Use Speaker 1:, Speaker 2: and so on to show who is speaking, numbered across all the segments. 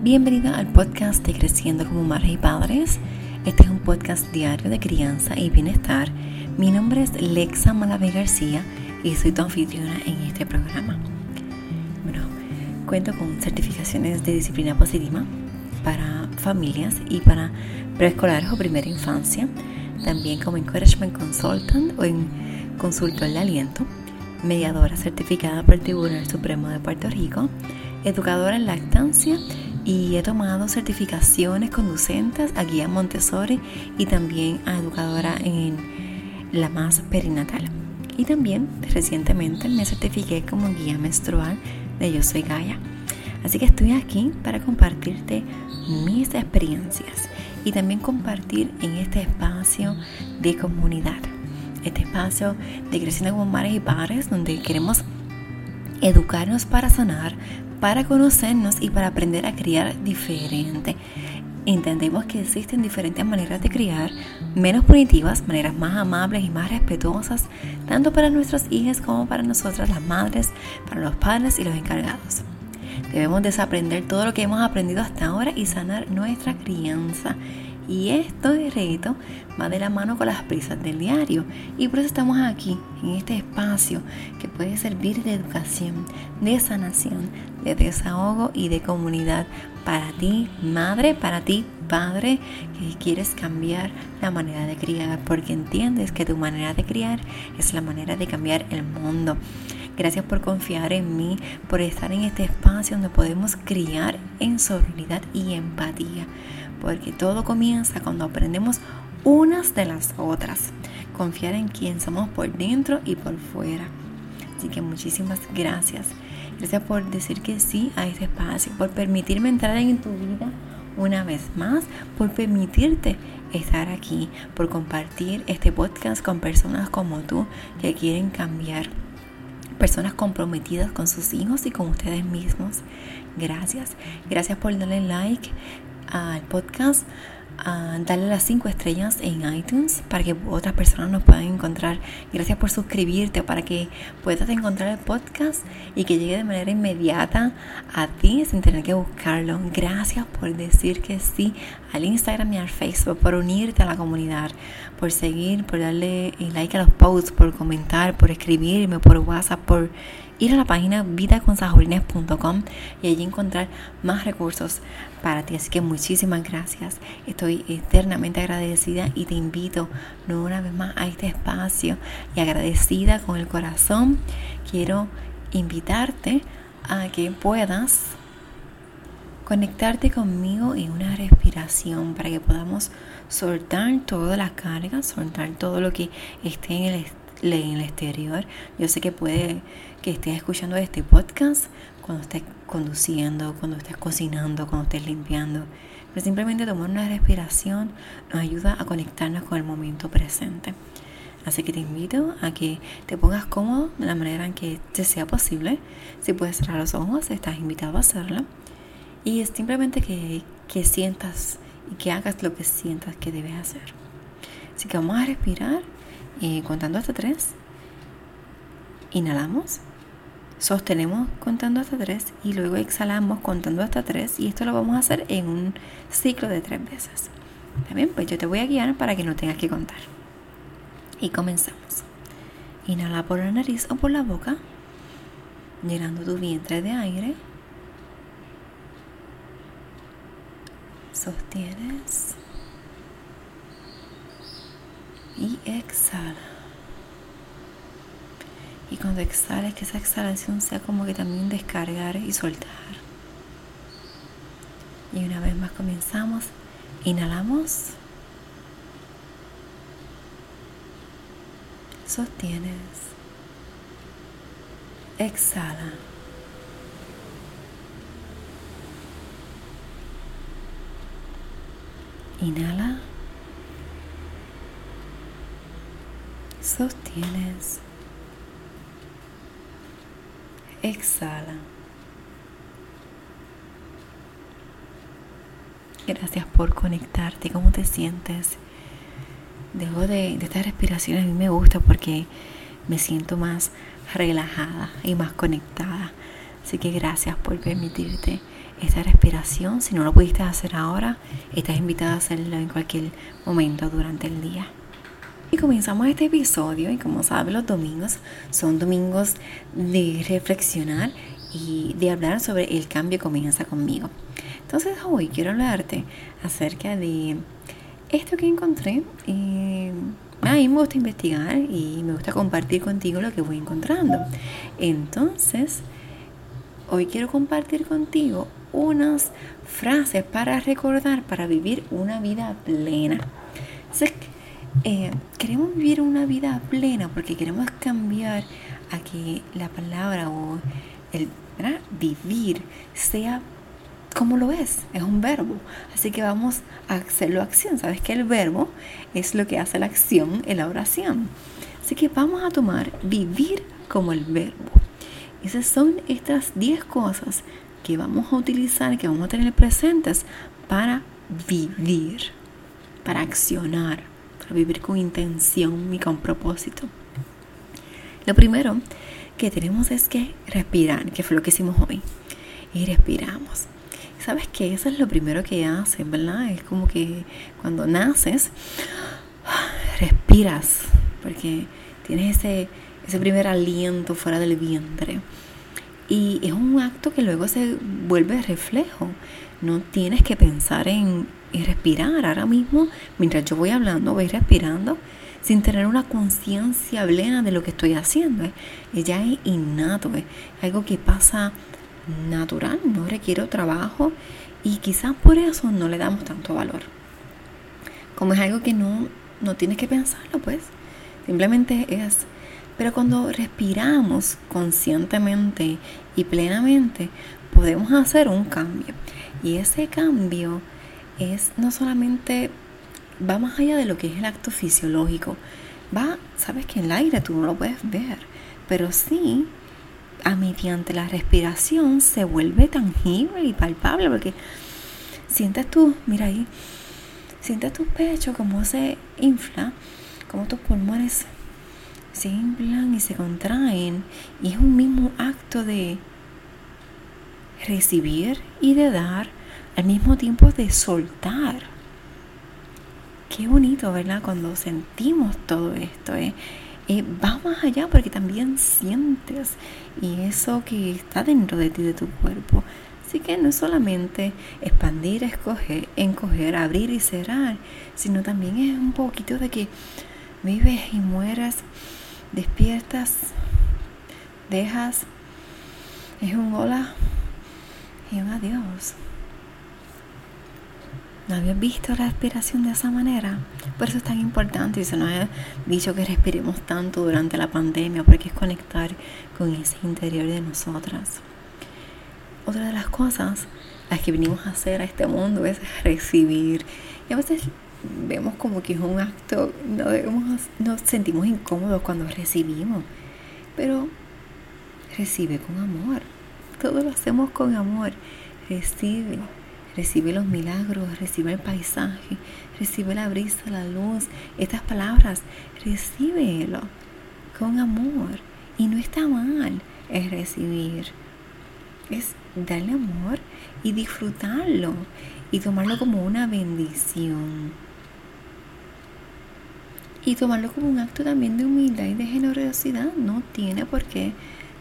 Speaker 1: Bienvenida al podcast de Creciendo como Madres y Padres. Este es un podcast diario de crianza y bienestar. Mi nombre es Lexa Malave García y soy tu anfitriona en este programa. Bueno, cuento con certificaciones de disciplina positiva para familias y para preescolares o primera infancia. También como Encouragement Consultant o en consultor de aliento. Mediadora certificada por el Tribunal Supremo de Puerto Rico. Educadora en lactancia y he tomado certificaciones conducentes a guía Montessori y también a educadora en la más perinatal. Y también recientemente me certifiqué como guía menstrual de Yo Soy Gaia. Así que estoy aquí para compartirte mis experiencias y también compartir en este espacio de comunidad. Este espacio de creciendo como madres y padres donde queremos educarnos para sanar, para conocernos y para aprender a criar diferente. Entendemos que existen diferentes maneras de criar, menos punitivas, maneras más amables y más respetuosas, tanto para nuestros hijos como para nosotras las madres, para los padres y los encargados. Debemos desaprender todo lo que hemos aprendido hasta ahora y sanar nuestra crianza y esto de reto va de la mano con las prisas del diario. Y por eso estamos aquí, en este espacio que puede servir de educación, de sanación, de desahogo y de comunidad para ti, madre, para ti, padre, que quieres cambiar la manera de criar, porque entiendes que tu manera de criar es la manera de cambiar el mundo. Gracias por confiar en mí, por estar en este espacio donde podemos criar en solidaridad y empatía porque todo comienza cuando aprendemos unas de las otras. Confiar en quien somos por dentro y por fuera. Así que muchísimas gracias. Gracias por decir que sí a este espacio, por permitirme entrar en tu vida una vez más, por permitirte estar aquí, por compartir este podcast con personas como tú que quieren cambiar. Personas comprometidas con sus hijos y con ustedes mismos. Gracias. Gracias por darle like, al podcast, a darle las 5 estrellas en iTunes para que otras personas nos puedan encontrar. Gracias por suscribirte para que puedas encontrar el podcast y que llegue de manera inmediata a ti sin tener que buscarlo. Gracias por decir que sí al Instagram y al Facebook, por unirte a la comunidad, por seguir, por darle like a los posts, por comentar, por escribirme por WhatsApp, por ir a la página vidaconsajorines.com y allí encontrar más recursos para ti. Así que muchísimas gracias. Estoy eternamente agradecida y te invito no una vez más a este espacio y agradecida con el corazón. Quiero invitarte a que puedas conectarte conmigo en una respiración para que podamos soltar toda la carga, soltar todo lo que esté en el en el exterior. Yo sé que puede que estés escuchando este podcast cuando estés conduciendo, cuando estés cocinando, cuando estés limpiando. Pero simplemente tomar una respiración nos ayuda a conectarnos con el momento presente. Así que te invito a que te pongas cómodo de la manera en que te sea posible. Si puedes cerrar los ojos, estás invitado a hacerlo. Y es simplemente que, que sientas y que hagas lo que sientas que debes hacer. Así que vamos a respirar y contando hasta tres. Inhalamos, sostenemos contando hasta tres y luego exhalamos contando hasta tres y esto lo vamos a hacer en un ciclo de tres veces. ¿Está bien? Pues yo te voy a guiar para que no tengas que contar. Y comenzamos. Inhala por la nariz o por la boca, llenando tu vientre de aire. Sostienes y exhala. Y cuando exhales, que esa exhalación sea como que también descargar y soltar. Y una vez más comenzamos. Inhalamos. Sostienes. Exhala. Inhala. Sostienes. Exhala. Gracias por conectarte. ¿Cómo te sientes? Dejo de, de estas respiraciones. A mí me gusta porque me siento más relajada y más conectada. Así que gracias por permitirte esta respiración. Si no lo pudiste hacer ahora, estás invitada a hacerlo en cualquier momento durante el día. Y comenzamos este episodio y como sabes los domingos son domingos de reflexionar y de hablar sobre el cambio comienza conmigo. Entonces hoy quiero hablarte acerca de esto que encontré. Eh, a mí me gusta investigar y me gusta compartir contigo lo que voy encontrando. Entonces, hoy quiero compartir contigo unas frases para recordar, para vivir una vida plena. Eh, queremos vivir una vida plena porque queremos cambiar a que la palabra o el vivir sea como lo es, es un verbo. Así que vamos a hacerlo acción. Sabes que el verbo es lo que hace la acción en la oración. Así que vamos a tomar vivir como el verbo. Esas son estas 10 cosas que vamos a utilizar, que vamos a tener presentes para vivir, para accionar, vivir con intención y con propósito. Lo primero que tenemos es que respirar, que fue lo que hicimos hoy. Y respiramos. ¿Sabes qué? Eso es lo primero que haces, ¿verdad? Es como que cuando naces, respiras, porque tienes ese, ese primer aliento fuera del vientre. Y es un acto que luego se vuelve reflejo. No tienes que pensar en, respirar. Ahora mismo, mientras yo voy hablando, voy respirando sin tener una conciencia plena de lo que estoy haciendo. Ella es innato, es algo que pasa natural, no requiere trabajo y quizás por eso no le damos tanto valor. Como es algo que no, no tienes que pensarlo, pues simplemente es. Pero cuando respiramos conscientemente y plenamente, podemos hacer un cambio. Y ese cambio es no solamente, va más allá de lo que es el acto fisiológico. Va, sabes que en el aire tú no lo puedes ver, pero sí a mediante la respiración se vuelve tangible y palpable porque sientes tú, mira ahí, sientes tu pecho como se infla, como tus pulmones se inflan y se contraen y es un mismo acto de recibir y de dar al mismo tiempo de soltar. Qué bonito, ¿verdad? Cuando sentimos todo esto. ¿eh? Eh, va más allá porque también sientes y eso que está dentro de ti, de tu cuerpo. Así que no es solamente expandir, escoger, encoger, abrir y cerrar, sino también es un poquito de que vives y mueres, despiertas, dejas, es un hola y un adiós. ¿No habías visto la respiración de esa manera? Por eso es tan importante y se nos ha dicho que respiremos tanto durante la pandemia porque es conectar con ese interior de nosotras. Otra de las cosas las que venimos a hacer a este mundo es recibir. Y a veces vemos como que es un acto, no nos sentimos incómodos cuando recibimos, pero recibe con amor. Todo lo hacemos con amor. Recibe recibe los milagros, recibe el paisaje, recibe la brisa, la luz, estas palabras, recíbelo con amor. Y no está mal, es recibir, es darle amor y disfrutarlo y tomarlo como una bendición. Y tomarlo como un acto también de humildad y de generosidad. No tiene por qué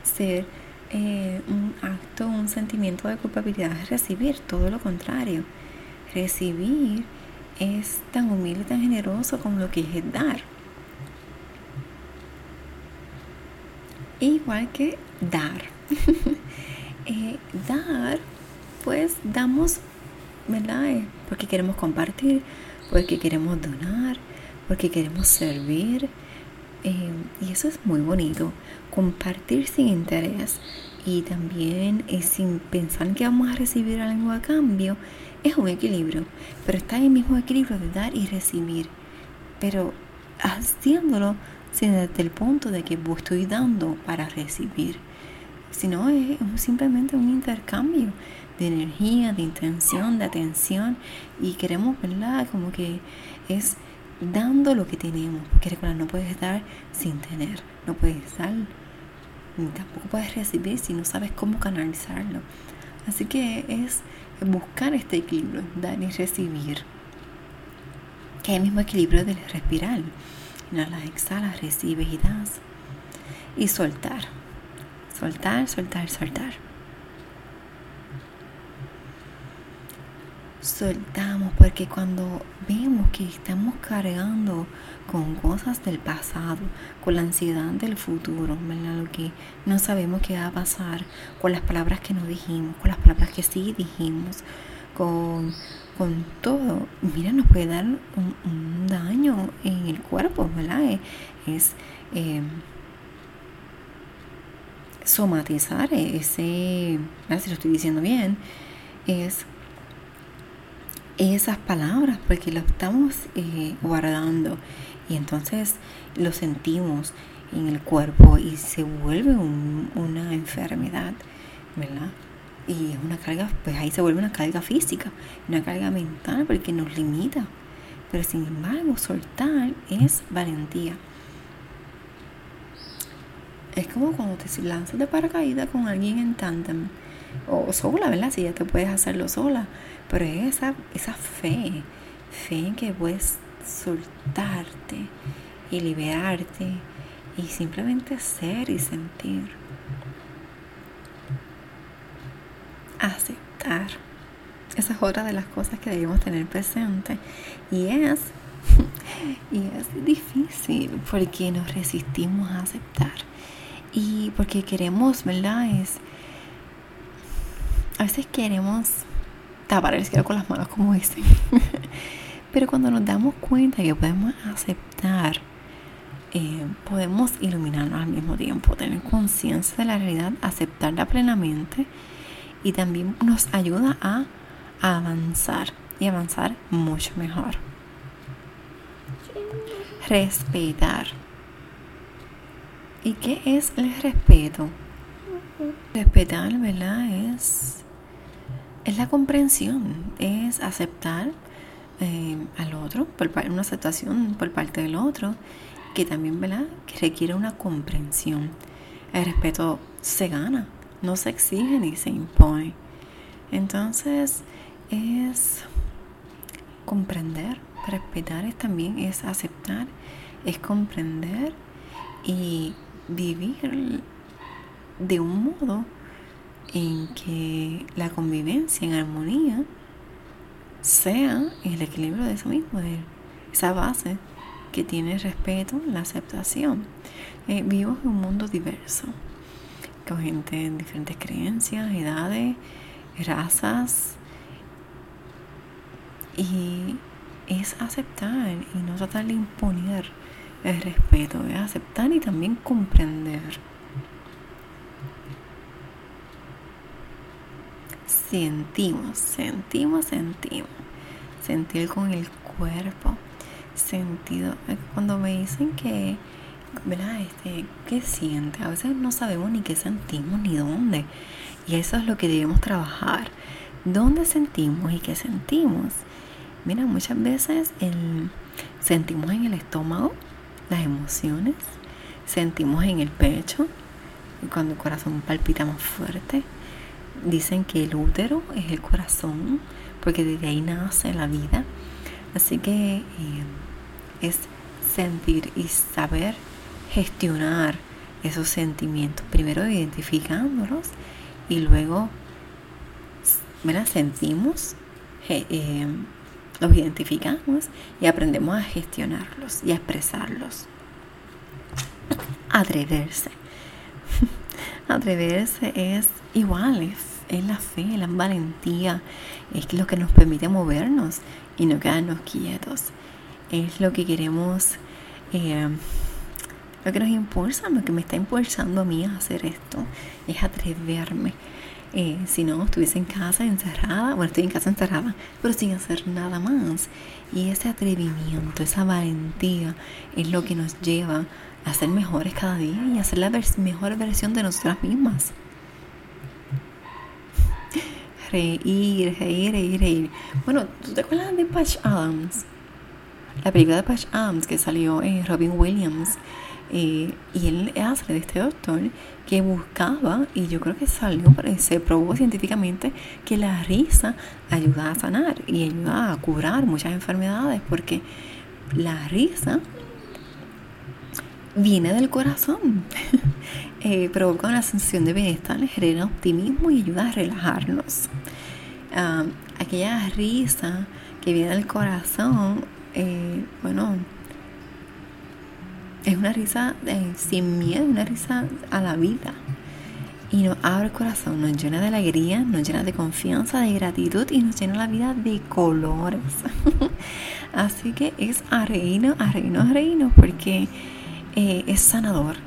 Speaker 1: ser eh, un acto, un sentimiento de culpabilidad es recibir, todo lo contrario. Recibir es tan humilde, tan generoso como lo que es dar. Igual que dar. Eh, dar, pues damos, ¿verdad? Eh, porque queremos compartir, porque queremos donar, porque queremos servir. Y eso es muy bonito compartir sin interés y también eh, sin pensar que vamos a recibir algo a cambio, es un equilibrio. Pero está en el mismo equilibrio de dar y recibir. Pero haciéndolo sin desde el punto de que estoy dando para recibir. Sino es simplemente un intercambio de energía, de intención, de atención. Y queremos, ¿verdad? Como que es dando lo que tenemos. Porque recuerda, no puedes dar sin tener. No puedes dar ni tampoco puedes recibir si no sabes cómo canalizarlo. Así que es buscar este equilibrio, dar y recibir. Que es el mismo equilibrio del respirar. Inhalas, exhalas, recibes y das. Y soltar. Soltar, soltar, soltar. Soltamos porque cuando vemos que estamos cargando con cosas del pasado, con la ansiedad del futuro, ¿verdad? Lo que no sabemos qué va a pasar, con las palabras que no dijimos, con las palabras que sí dijimos, con, todo, mira, nos puede dar un, daño en el cuerpo, ¿verdad? Es, eh, somatizar ese, si lo estoy diciendo bien, es esas palabras porque lo estamos eh, guardando y entonces lo sentimos en el cuerpo y se vuelve una enfermedad, ¿verdad? Y es una carga, pues ahí se vuelve una carga física, una carga mental porque nos limita. Pero sin embargo, soltar es valentía. Es como cuando te lanzas de paracaídas con alguien en tándem o sola, ¿verdad? Si ya te puedes hacerlo sola pero es esa, esa fe, fe en que puedes soltarte y liberarte y simplemente ser y sentir. Aceptar. Esa es otra de las cosas que debemos tener presente. Y es, y es difícil porque nos resistimos a aceptar. Y porque queremos, ¿verdad? Es, a veces queremos tapar el cielo con las manos, como dicen. Pero cuando nos damos cuenta que podemos aceptar, eh, podemos iluminarnos al mismo tiempo, tener conciencia de la realidad, aceptarla plenamente y también nos ayuda a avanzar y avanzar mucho mejor. Respetar. ¿Y qué es el respeto? Respetar, ¿verdad? Es es la comprensión, es aceptar eh, al otro, por, una aceptación por parte del otro, que también, ¿verdad? Que requiere una comprensión. El respeto se gana, no se exige ni se impone. Entonces, es comprender, respetar es también es aceptar, es comprender y vivir de un modo en que la convivencia en armonía sea el equilibrio de eso mismo, de esa base que tiene respeto, la aceptación. Eh, en un mundo diverso, con gente en diferentes creencias, edades, razas, y es aceptar y no tratar de imponer el respeto, es aceptar y también comprender sentimos, sentimos, sentimos. Sentir con el cuerpo. Sentido. Cuando me dicen que, ¿verdad? Este, ¿Qué siente? A veces no sabemos ni qué sentimos ni dónde. Y eso es lo que debemos trabajar. ¿Dónde sentimos y qué sentimos? Mira, muchas veces sentimos en el estómago las emociones, sentimos en el pecho, cuando el corazón palpita más fuerte, Dicen que el útero es el corazón, porque desde ahí nace la vida. Así que eh, es sentir y saber gestionar esos sentimientos. Primero identificándolos y luego ¿verdad? sentimos, eh, los identificamos y aprendemos a gestionarlos y a expresarlos. Atreverse. Atreverse es igual, es, la fe, la valentía, es lo que nos permite movernos y no quedarnos quietos. Es lo que queremos, eh, lo que nos impulsa, lo que me está impulsando a mí a hacer esto, es atreverme. Eh, si no, estuviese en casa encerrada, bueno, estoy en casa encerrada, pero sin hacer nada más. Y ese atrevimiento, esa valentía es lo que nos lleva a ser mejores cada día y a ser la mejor versión de nosotras mismas. Reír, reír, reír, reír. Bueno, ¿tú te acuerdas de Patch Adams? La película de Patch Adams que salió en Robin Williams. Eh, y él hace de este doctor que buscaba, y yo creo que salió, se probó científicamente que la risa ayuda a sanar y ayuda a curar muchas enfermedades, porque la risa viene del corazón, eh, provoca una sensación de bienestar, genera optimismo y ayuda a relajarnos. Ah, aquella risa que viene del corazón, eh, bueno, es una risa eh, sin miedo, una risa a la vida. Y nos abre el corazón, nos llena de alegría, nos llena de confianza, de gratitud y nos llena la vida de colores. Así que es a reírnos, a reírnos, a reírnos, porque es sanador.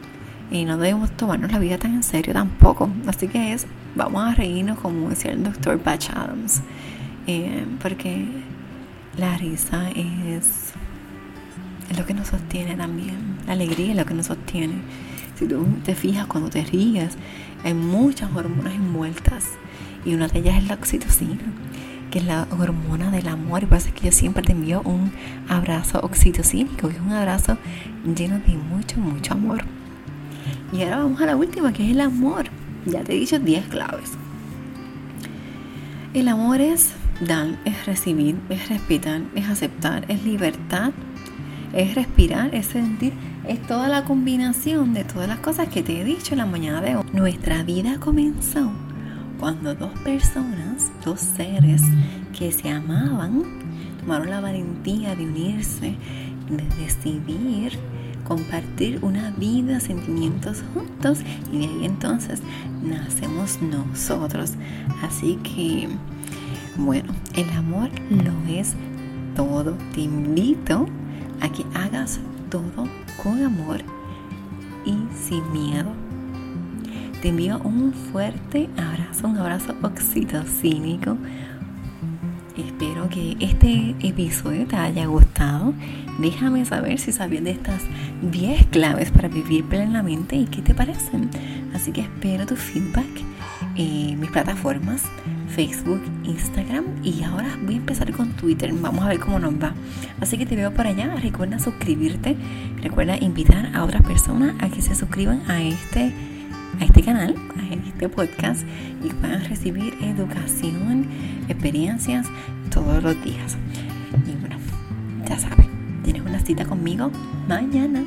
Speaker 1: Y no debemos tomarnos la vida tan en serio tampoco. Así que es, vamos a reírnos como decía el doctor Patch Adams. Eh, porque la risa es es lo que nos sostiene también. La alegría es lo que nos sostiene. Si tú te fijas cuando te ríes, hay muchas hormonas envueltas y una de ellas es la oxitocina, que es la hormona del amor. Y por eso es que yo siempre te envío un abrazo oxitocínico, que es un abrazo lleno de mucho, mucho amor. Y ahora vamos a la última, que es el amor. Ya te he dicho 10 claves. El amor es dar, es recibir, es respetar, es aceptar, es libertad, es respirar, es sentir, es toda la combinación de todas las cosas que te he dicho en la mañana de hoy. Nuestra vida comenzó cuando dos personas, dos seres que se amaban, tomaron la valentía de unirse, de decidir compartir una vida, sentimientos juntos y de ahí entonces nacemos nosotros. Así que, bueno, el amor lo es todo. Te invito a que hagas todo con amor y sin miedo. Te envío un fuerte abrazo, un abrazo oxitocínico. Espero que este episodio te haya gustado. Déjame saber si sabías de estas 10 claves para vivir plenamente y qué te parecen. Así que espero tu feedback en mis plataformas Facebook, Instagram y ahora voy a empezar con Twitter. Vamos a ver cómo nos va. Así que te veo por allá. Recuerda suscribirte. Recuerda invitar a otras personas a que se suscriban a este, a este canal, a este podcast y puedan recibir educación, experiencias todos los días. Y bueno, ya sabes, tienes una cita conmigo mañana.